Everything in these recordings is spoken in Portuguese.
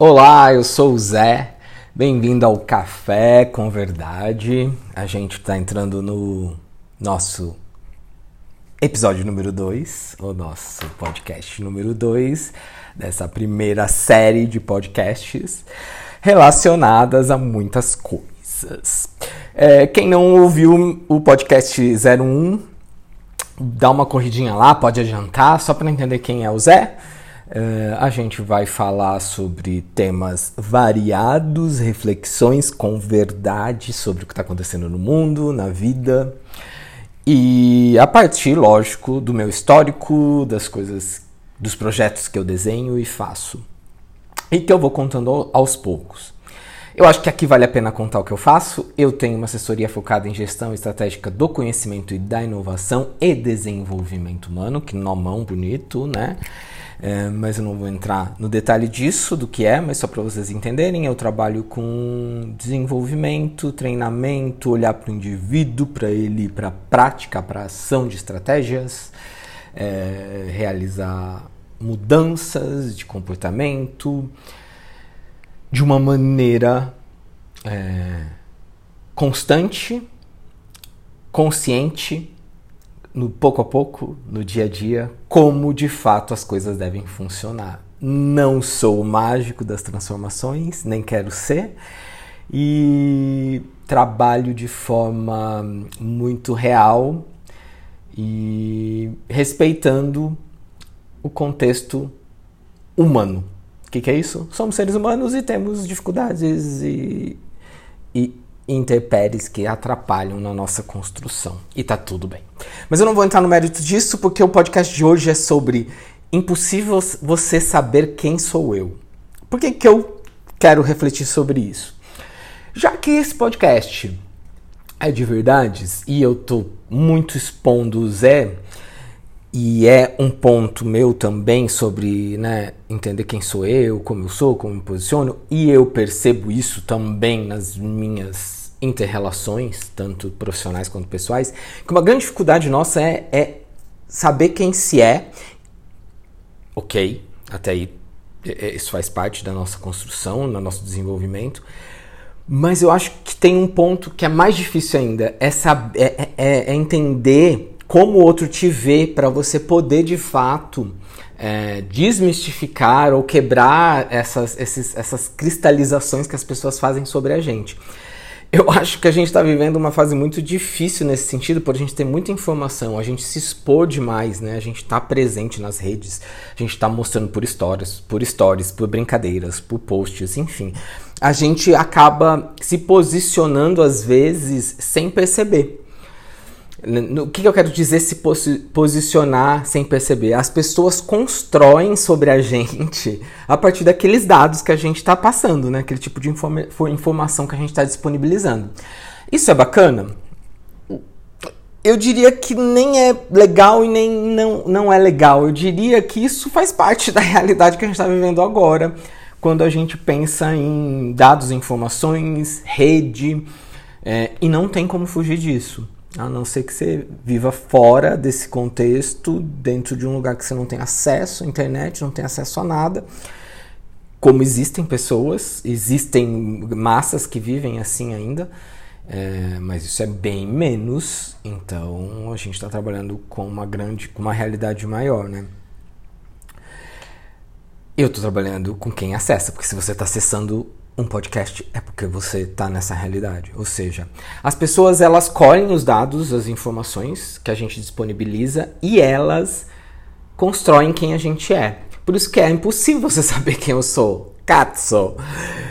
Olá, eu sou o Zé. Bem-vindo ao Café com Verdade. A gente está entrando no nosso episódio número 2, o nosso podcast número 2 dessa primeira série de podcasts relacionadas a muitas coisas. É, quem não ouviu o podcast 01, dá uma corridinha lá, pode adiantar, só para entender quem é o Zé. Uh, a gente vai falar sobre temas variados, reflexões com verdade sobre o que está acontecendo no mundo, na vida. E a partir, lógico, do meu histórico, das coisas, dos projetos que eu desenho e faço. E que eu vou contando aos poucos. Eu acho que aqui vale a pena contar o que eu faço. Eu tenho uma assessoria focada em gestão estratégica do conhecimento e da inovação e desenvolvimento humano, que nomão bonito, né? É, mas eu não vou entrar no detalhe disso, do que é, mas só para vocês entenderem, eu trabalho com desenvolvimento, treinamento, olhar para o indivíduo, para ele, para prática, para ação de estratégias, é, realizar mudanças de comportamento de uma maneira é, constante, consciente no pouco a pouco, no dia a dia, como de fato as coisas devem funcionar. Não sou o mágico das transformações, nem quero ser, e trabalho de forma muito real e respeitando o contexto humano. O que, que, é isso? Somos seres humanos e temos dificuldades e, e intempéries que atrapalham na nossa construção. E tá tudo bem. Mas eu não vou entrar no mérito disso porque o podcast de hoje é sobre impossível você saber quem sou eu. Por que, que eu quero refletir sobre isso? Já que esse podcast é de verdades e eu tô muito expondo o Zé, e é um ponto meu também sobre né, entender quem sou eu, como eu sou, como me posiciono, e eu percebo isso também nas minhas interrelações, tanto profissionais quanto pessoais, que uma grande dificuldade nossa é, é saber quem se é. Ok, até aí é, é, isso faz parte da nossa construção, do nosso desenvolvimento. Mas eu acho que tem um ponto que é mais difícil ainda, é, saber, é, é, é entender como o outro te vê para você poder de fato é, desmistificar ou quebrar essas, esses, essas cristalizações que as pessoas fazem sobre a gente. Eu acho que a gente está vivendo uma fase muito difícil nesse sentido, por a gente ter muita informação, a gente se expor demais, né? A gente está presente nas redes, a gente está mostrando por histórias, por stories, por brincadeiras, por posts, enfim. A gente acaba se posicionando às vezes sem perceber. O que, eu quero dizer se posicionar sem perceber? As pessoas constroem sobre a gente a partir daqueles dados que a gente está passando, né? aquele tipo de informa informação que a gente está disponibilizando. Isso é bacana? Eu diria que nem é legal e nem não, não é legal. Eu diria que isso faz parte da realidade que a gente está vivendo agora, quando a gente pensa em dados, informações, rede, é, e não tem como fugir disso. A não ser que você viva fora desse contexto, dentro de um lugar que você não tem acesso à internet, não tem acesso a nada. Como existem pessoas, existem massas que vivem assim ainda, é, mas isso é bem menos. Então a gente está trabalhando com uma grande, com uma realidade maior, né? Eu estou trabalhando com quem acessa, porque se você está acessando um podcast é porque você está nessa realidade. Ou seja, as pessoas elas colhem os dados, as informações que a gente disponibiliza e elas constroem quem a gente é. Por isso que é impossível você saber quem eu sou. Katso.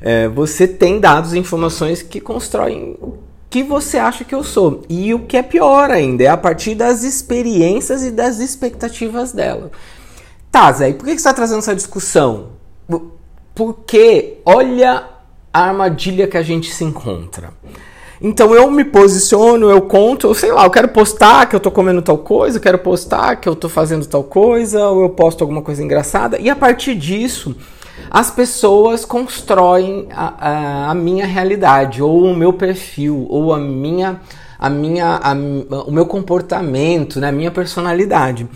É, você tem dados e informações que constroem o que você acha que eu sou. E o que é pior ainda, é a partir das experiências e das expectativas dela. Tá, Zé, e por que você está trazendo essa discussão? Porque olha a armadilha que a gente se encontra. Então eu me posiciono, eu conto, eu sei lá, eu quero postar que eu tô comendo tal coisa, eu quero postar que eu tô fazendo tal coisa, ou eu posto alguma coisa engraçada, e a partir disso as pessoas constroem a, a, a minha realidade, ou o meu perfil, ou a minha, a minha, a, o meu comportamento, né, a minha personalidade.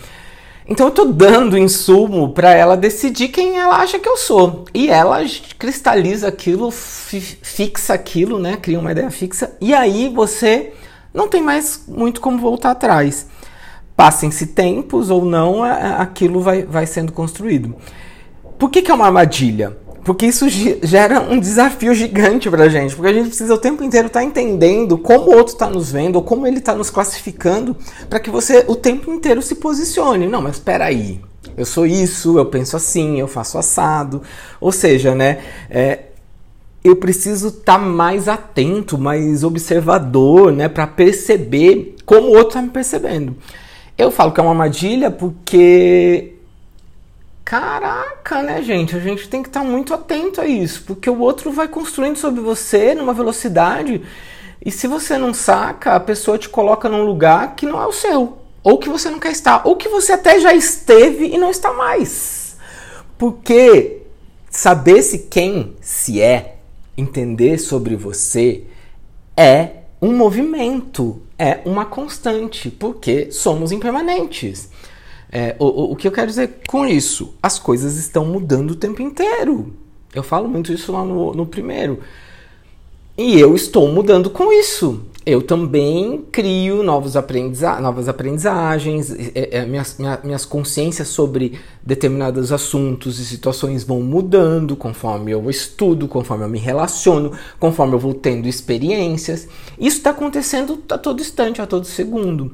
Então eu tô dando insumo para ela decidir quem ela acha que eu sou. E ela cristaliza aquilo, fixa aquilo, né? Cria uma ideia fixa. E aí você não tem mais muito como voltar atrás. Passem-se tempos ou não, aquilo vai, vai sendo construído. Por que, que é uma armadilha? Porque isso gera um desafio gigante pra gente, porque a gente precisa o tempo inteiro estar tá entendendo como o outro está nos vendo, ou como ele está nos classificando, para que você o tempo inteiro se posicione. Não, mas espera aí, eu sou isso, eu penso assim, eu faço assado. Ou seja, né, é, eu preciso estar tá mais atento, mais observador, né, para perceber como o outro está me percebendo. Eu falo que é uma armadilha porque Caraca, né, gente? A gente tem que estar muito atento a isso, porque o outro vai construindo sobre você numa velocidade e se você não saca, a pessoa te coloca num lugar que não é o seu, ou que você não quer estar, ou que você até já esteve e não está mais. Porque saber se quem se é, entender sobre você é um movimento, é uma constante, porque somos impermanentes. É, o, o que eu quero dizer com isso? As coisas estão mudando o tempo inteiro. Eu falo muito isso lá no, no primeiro. E eu estou mudando com isso. Eu também crio novos aprendiza novas aprendizagens, é, é, minhas, minha, minhas consciências sobre determinados assuntos e situações vão mudando conforme eu estudo, conforme eu me relaciono, conforme eu vou tendo experiências. Isso está acontecendo a todo instante, a todo segundo.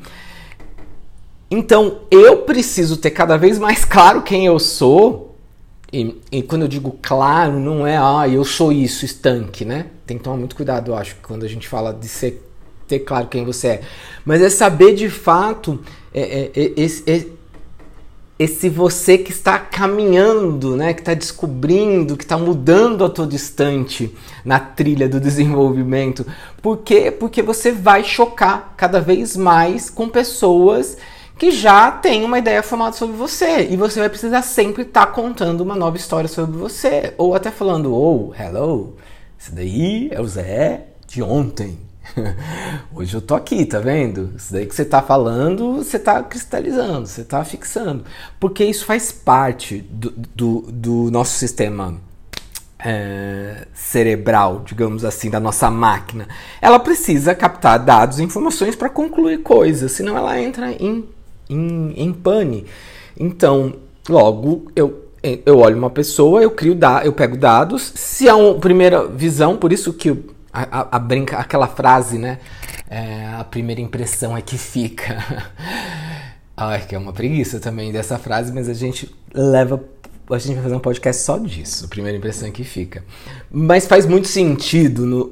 Então eu preciso ter cada vez mais claro quem eu sou. E, e, quando eu digo claro, não é ah, eu sou isso, estanque, né? Tem que tomar muito cuidado, eu acho, quando a gente fala de ser, ter claro quem você é. Mas é saber de fato é, é, é, esse, é, você que está caminhando, né? Que está descobrindo, que está mudando a todo instante na trilha do desenvolvimento. Por quê? Porque você vai chocar cada vez mais com pessoas que já tem uma ideia formada sobre você e você vai precisar sempre estar tá contando uma nova história sobre você ou até falando, oh, hello, esse daí é o Zé de ontem. Hoje eu tô aqui, tá vendo? Isso daí que você tá falando, você tá cristalizando, você tá fixando. Porque isso faz parte do, do, do nosso sistema é, cerebral, digamos assim, da nossa máquina. Ela precisa captar dados e informações para concluir coisas, senão ela entra em em, em pane. Então, logo eu eu olho uma pessoa, eu crio da, eu pego dados. Se há uma primeira visão, por isso que a, a, a brinca, aquela frase, né? É, a primeira impressão é que fica. Ai, que é uma preguiça também dessa frase, mas a gente leva a gente vai fazer um podcast só disso, a primeira impressão que fica. Mas faz muito sentido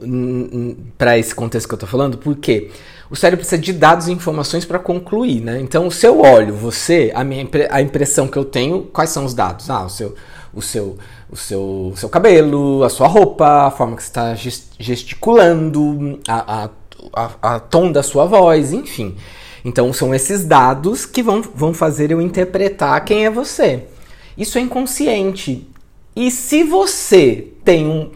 para esse contexto que eu tô falando, porque o cérebro precisa de dados e informações para concluir, né? Então, se eu olho você, a minha a impressão que eu tenho, quais são os dados? Ah, o seu o seu o seu, o seu cabelo, a sua roupa, a forma que você está gesticulando, a, a, a, a tom da sua voz, enfim. Então, são esses dados que vão, vão fazer eu interpretar quem é você. Isso é inconsciente. E se você tem um,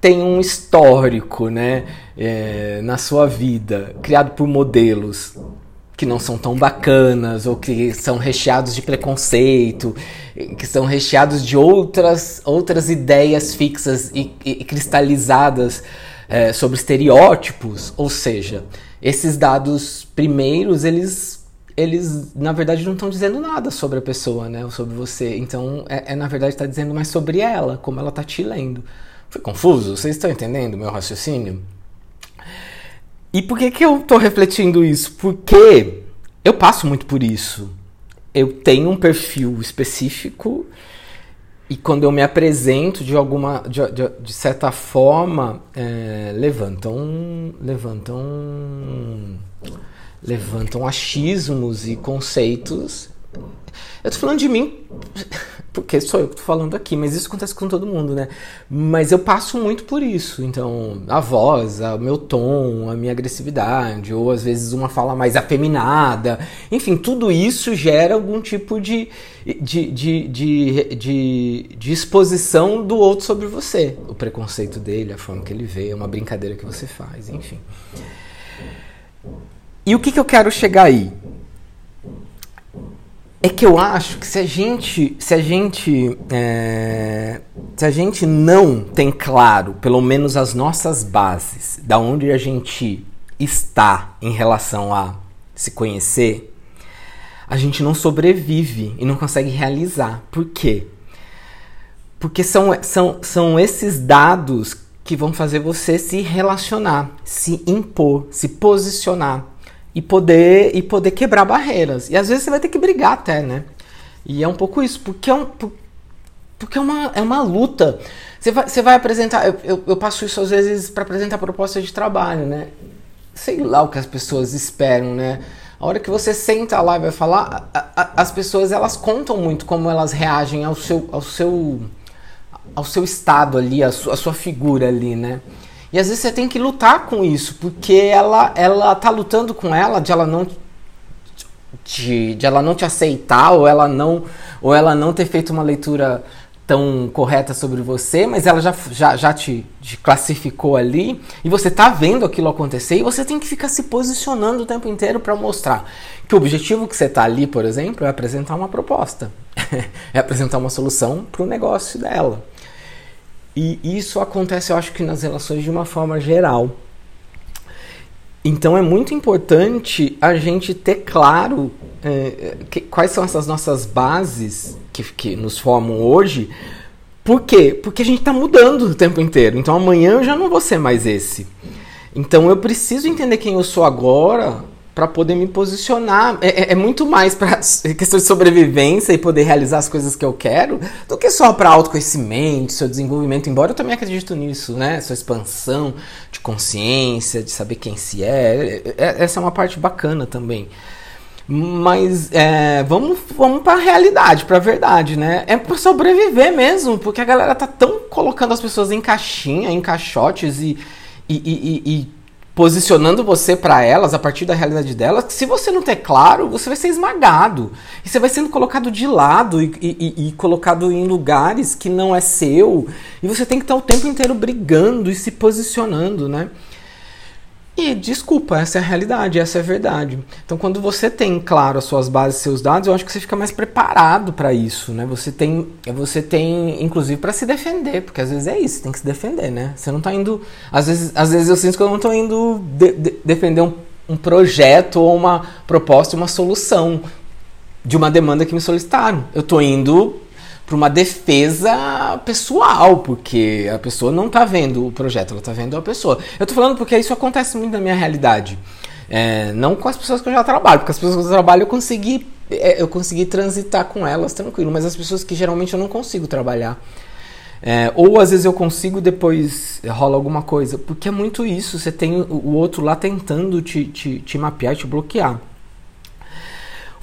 tem um histórico né, é, na sua vida criado por modelos que não são tão bacanas ou que são recheados de preconceito, que são recheados de outras, outras ideias fixas e, e cristalizadas é, sobre estereótipos, ou seja, esses dados primeiros eles eles na verdade não estão dizendo nada sobre a pessoa, né, ou sobre você. Então é, é na verdade está dizendo mais sobre ela, como ela está te lendo. Foi confuso? Vocês estão entendendo meu raciocínio? E por que, que eu estou refletindo isso? Porque eu passo muito por isso. Eu tenho um perfil específico e quando eu me apresento de alguma de, de, de certa forma é, levantam levantam levantam achismos e conceitos eu tô falando de mim porque sou eu que tô falando aqui, mas isso acontece com todo mundo, né? Mas eu passo muito por isso. Então, a voz, o meu tom, a minha agressividade, ou às vezes uma fala mais afeminada, enfim, tudo isso gera algum tipo de, de, de, de, de, de exposição do outro sobre você. O preconceito dele, a forma que ele vê, uma brincadeira que você faz, enfim. E o que, que eu quero chegar aí? é que eu acho que se a gente, se a gente, é, se a gente não tem claro, pelo menos as nossas bases, da onde a gente está em relação a se conhecer, a gente não sobrevive e não consegue realizar. Por quê? Porque são, são, são esses dados que vão fazer você se relacionar, se impor, se posicionar e poder e poder quebrar barreiras. E às vezes você vai ter que brigar até, né? E é um pouco isso, porque é, um, porque é, uma, é uma luta. Você vai, você vai apresentar, eu, eu, passo isso às vezes para apresentar proposta de trabalho, né? Sei lá o que as pessoas esperam, né? A hora que você senta lá e vai falar, a, a, as pessoas elas contam muito como elas reagem ao seu, ao seu, ao seu estado ali, a sua, sua figura ali, né? E às vezes você tem que lutar com isso, porque ela ela tá lutando com ela de ela não de, de ela não te aceitar ou ela não ou ela não ter feito uma leitura tão correta sobre você, mas ela já, já, já te, te, classificou ali e você tá vendo aquilo acontecer e você tem que ficar se posicionando o tempo inteiro para mostrar que o objetivo que você tá ali, por exemplo, é apresentar uma proposta, é apresentar uma solução para o negócio dela. E isso acontece, eu acho que nas relações de uma forma geral. Então é muito importante a gente ter claro é, que, quais são essas nossas bases que, que nos formam hoje. Por quê? Porque a gente está mudando o tempo inteiro. Então amanhã eu já não vou ser mais esse. Então eu preciso entender quem eu sou agora para poder me posicionar. É, é, é muito mais para questão de sobrevivência e poder realizar as coisas que eu quero do que só para autoconhecimento, seu desenvolvimento. Embora eu também acredito nisso, né? Sua expansão de consciência, de saber quem se é. é, é essa é uma parte bacana também. Mas é, vamos, vamos para a realidade, para a verdade, né? É para sobreviver mesmo, porque a galera tá tão colocando as pessoas em caixinha, em caixotes e, e, e, e posicionando você para elas a partir da realidade delas, se você não ter claro, você vai ser esmagado. E você vai sendo colocado de lado e, e, e, colocado em lugares que não é seu. E você tem que estar o tempo inteiro brigando e se posicionando, né? E desculpa, essa é a realidade, essa é a verdade. Então, quando você tem claro as suas bases, seus dados, eu acho que você fica mais preparado para isso, né? Você tem, você tem, inclusive, para se defender, porque às vezes é isso, tem que se defender, né? Você não tá indo, às vezes, às vezes eu sinto que eu não tô indo de, de, defender um, um projeto ou uma proposta, uma solução de uma demanda que me solicitaram. Eu tô indo para uma defesa pessoal, porque a pessoa não está vendo o projeto, ela está vendo a pessoa. Eu estou falando porque isso acontece muito na minha realidade. É, não com as pessoas que eu já trabalho, porque as pessoas que eu trabalho eu consegui, é, eu consegui transitar com elas tranquilo, mas as pessoas que geralmente eu não consigo trabalhar. É, ou às vezes eu consigo depois rola alguma coisa, porque é muito isso, você tem o outro lá tentando te, te, te mapear, te bloquear.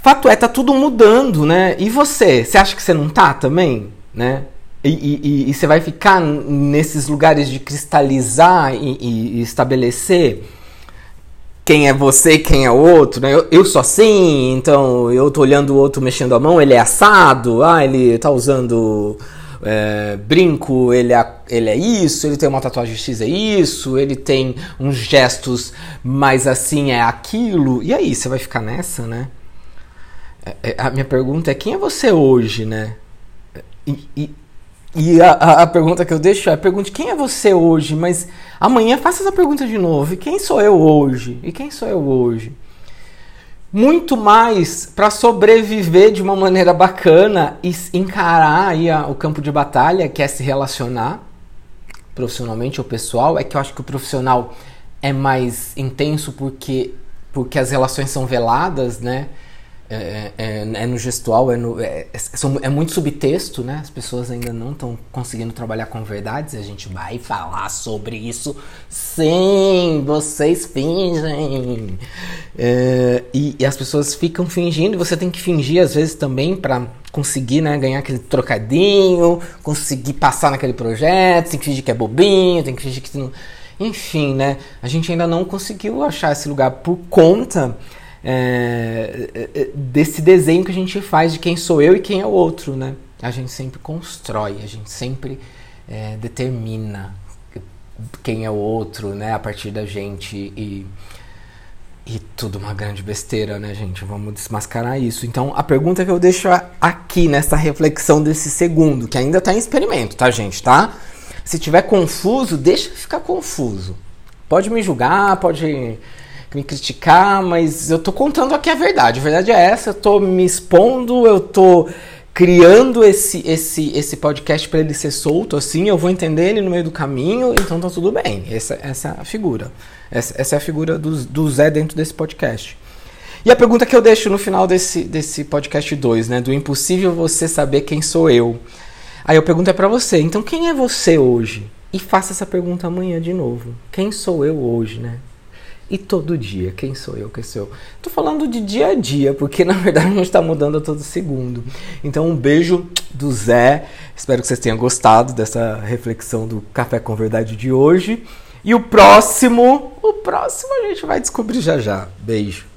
Fato é, tá tudo mudando, né? E você? Você acha que você não tá também, né? E, e, e você vai ficar nesses lugares de cristalizar e, e, estabelecer quem é você quem é outro, né? Eu, eu sou assim, então eu tô olhando o outro mexendo a mão, ele é assado, ah, ele tá usando é, brinco, ele é, ele é isso, ele tem uma tatuagem X, é isso, ele tem uns gestos mais assim, é aquilo. E aí, você vai ficar nessa, né? É, é, a minha pergunta é quem é você hoje, né? E, e, e a, a, pergunta que eu deixo é pergunte quem é você hoje, mas amanhã faça essa pergunta de novo. E quem sou eu hoje? E quem sou eu hoje? Muito mais para sobreviver de uma maneira bacana e encarar aí a, o campo de batalha, que é se relacionar profissionalmente ou pessoal, é que eu acho que o profissional é mais intenso porque porque as relações são veladas, né? É, é, é, é, no gestual, é, no, é, é, é, muito subtexto, né? As pessoas ainda não estão conseguindo trabalhar com verdades. A gente vai falar sobre isso. Sim, vocês fingem. É, e, e, as pessoas ficam fingindo. E você tem que fingir às vezes também para conseguir né, ganhar aquele trocadinho, conseguir passar naquele projeto. Tem que fingir que é bobinho, tem que fingir que não. Enfim, né? A gente ainda não conseguiu achar esse lugar por conta é, é, é, desse desenho que a gente faz de quem sou eu e quem é o outro, né? A gente sempre constrói, a gente sempre é, determina quem é o outro, né? A partir da gente e E tudo uma grande besteira, né, gente? Vamos desmascarar isso. Então, a pergunta que eu deixo aqui nessa reflexão desse segundo, que ainda está em experimento, tá, gente? Tá? Se tiver confuso, deixa ficar confuso. Pode me julgar, pode me criticar, mas eu tô contando aqui a verdade. A verdade é essa, eu tô me expondo, eu tô criando esse esse esse podcast para ele ser solto assim, eu vou entender ele no meio do caminho, então tá tudo bem. Essa, essa é a figura. Essa, essa é a figura do, do Zé dentro desse podcast. E a pergunta que eu deixo no final desse, desse podcast 2, né? Do impossível você saber quem sou eu. Aí eu pergunto é para você, então quem é você hoje? E faça essa pergunta amanhã de novo. Quem sou eu hoje, né? E todo dia, quem sou eu, quem sou eu? Tô falando de dia a dia, porque na verdade a gente está mudando a todo segundo. Então um beijo do Zé. Espero que vocês tenham gostado dessa reflexão do Café com Verdade de hoje. E o próximo, o próximo a gente vai descobrir já já. Beijo.